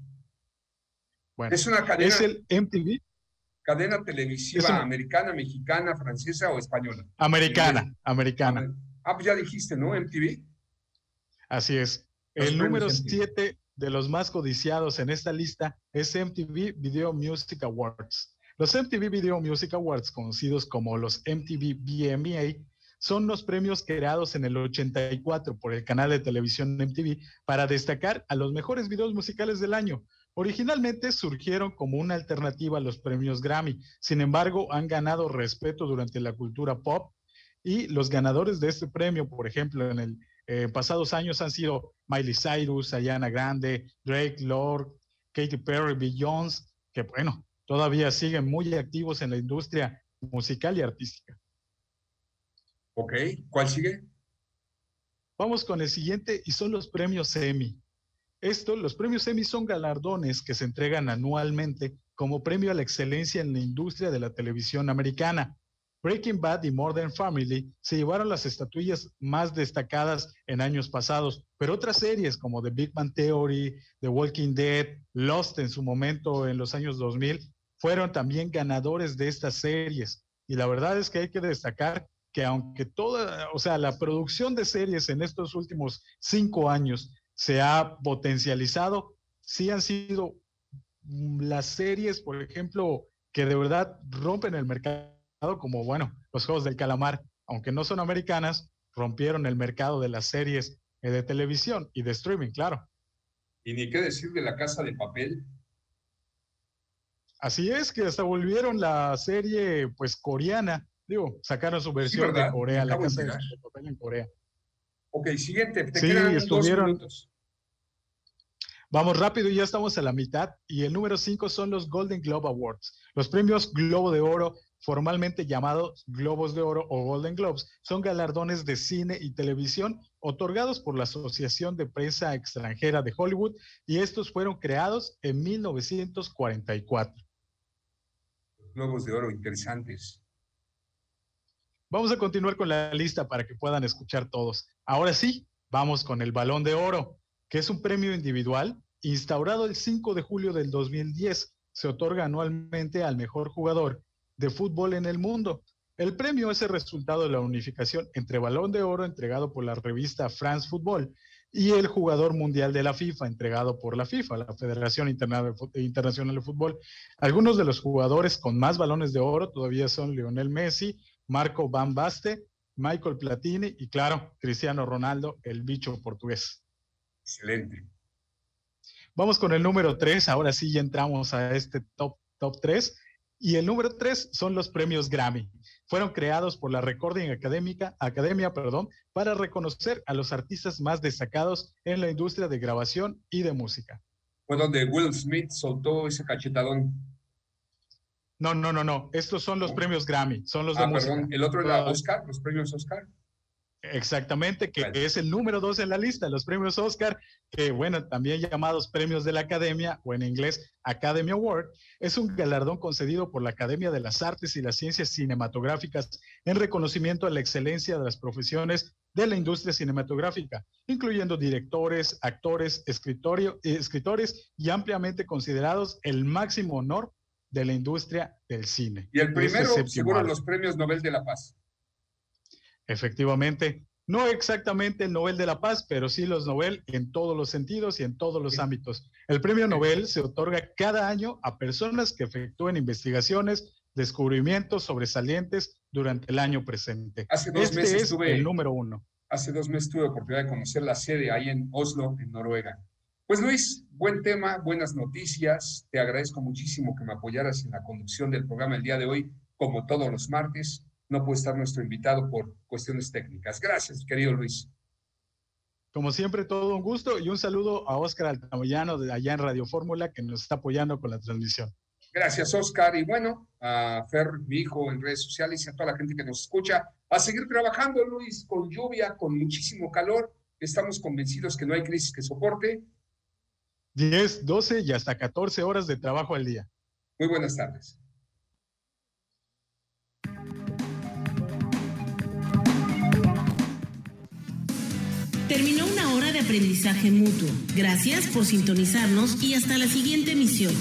es una cadena. Es el MTV cadena televisiva americana, mexicana, francesa o española. Americana, americana. Ah, pues ya dijiste, ¿no? MTV. Así es. el número 7 de los más codiciados en esta lista es MTV Video Music Awards. Los MTV Video Music Awards, conocidos como los MTV VMA, son los premios creados en el 84 por el canal de televisión MTV para destacar a los mejores videos musicales del año, Originalmente surgieron como una alternativa a los premios Grammy, sin embargo han ganado respeto durante la cultura pop y los ganadores de este premio, por ejemplo, en el eh, pasados años han sido Miley Cyrus, Ayana Grande, Drake, Lord, Katy Perry, Beyoncé, que bueno, todavía siguen muy activos en la industria musical y artística. Ok, ¿cuál sigue? Vamos con el siguiente y son los premios Emmy. Esto, los premios Emmy son galardones que se entregan anualmente como premio a la excelencia en la industria de la televisión americana. Breaking Bad y Modern Family se llevaron las estatuillas más destacadas en años pasados, pero otras series como The Big Bang Theory, The Walking Dead, Lost en su momento en los años 2000 fueron también ganadores de estas series. Y la verdad es que hay que destacar que aunque toda, o sea, la producción de series en estos últimos cinco años se ha potencializado. Sí han sido las series, por ejemplo, que de verdad rompen el mercado, como, bueno, los Juegos del Calamar, aunque no son americanas, rompieron el mercado de las series eh, de televisión y de streaming, claro. Y ni qué decir de la casa de papel. Así es, que hasta volvieron la serie, pues, coreana. Digo, sacaron su versión de Corea, la casa de papel en Corea. Ok, siguiente. Te sí, estuvieron. Vamos rápido, ya estamos a la mitad. Y el número 5 son los Golden Globe Awards. Los premios Globo de Oro, formalmente llamados Globos de Oro o Golden Globes, son galardones de cine y televisión otorgados por la Asociación de Prensa Extranjera de Hollywood y estos fueron creados en 1944. Globos de Oro interesantes. Vamos a continuar con la lista para que puedan escuchar todos. Ahora sí, vamos con el Balón de Oro, que es un premio individual instaurado el 5 de julio del 2010. Se otorga anualmente al mejor jugador de fútbol en el mundo. El premio es el resultado de la unificación entre Balón de Oro entregado por la revista France Football y el jugador mundial de la FIFA, entregado por la FIFA, la Federación Internacional de Fútbol. Algunos de los jugadores con más balones de oro todavía son Lionel Messi, Marco Van Baste, Michael Platini y, claro, Cristiano Ronaldo, el bicho portugués. Excelente. Vamos con el número 3. Ahora sí ya entramos a este top, top 3. Y el número 3 son los premios Grammy fueron creados por la Recording Académica, Academia perdón, para reconocer a los artistas más destacados en la industria de grabación y de música. Fue donde Will Smith soltó ese cachetadón. No, no, no, no. Estos son los premios Grammy, son los de ah, música. Perdón. El otro era Oscar, los premios Oscar. Exactamente, que es el número dos en la lista, los premios Oscar, que bueno, también llamados premios de la Academia o en inglés Academy Award, es un galardón concedido por la Academia de las Artes y las Ciencias Cinematográficas en reconocimiento a la excelencia de las profesiones de la industria cinematográfica, incluyendo directores, actores, escritores y ampliamente considerados el máximo honor de la industria del cine. Y el primero, seguro, los premios Nobel de la Paz. Efectivamente, no exactamente el Nobel de la Paz, pero sí los Nobel en todos los sentidos y en todos los ámbitos. El premio Nobel se otorga cada año a personas que efectúen investigaciones, descubrimientos sobresalientes durante el año presente. Hace dos este meses es tuve, el número uno. Hace dos meses tuve oportunidad de conocer la sede ahí en Oslo, en Noruega. Pues Luis, buen tema, buenas noticias. Te agradezco muchísimo que me apoyaras en la conducción del programa el día de hoy, como todos los martes no puede estar nuestro invitado por cuestiones técnicas. Gracias, querido Luis. Como siempre, todo un gusto y un saludo a Oscar Altamoyano de allá en Radio Fórmula que nos está apoyando con la transmisión. Gracias, Oscar. Y bueno, a Fer, mi hijo, en redes sociales y a toda la gente que nos escucha, a seguir trabajando, Luis, con lluvia, con muchísimo calor. Estamos convencidos que no hay crisis que soporte. 10, 12 y hasta 14 horas de trabajo al día. Muy buenas tardes. Terminó una hora de aprendizaje mutuo. Gracias por sintonizarnos y hasta la siguiente emisión.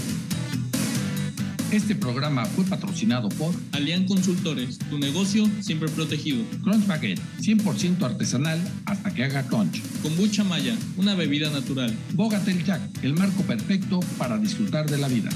Este programa fue patrocinado por Alian Consultores, tu negocio siempre protegido. Crunch Baguette, 100% artesanal hasta que haga crunch. Kombucha Maya, una bebida natural. Bogatel Jack, el marco perfecto para disfrutar de la vida.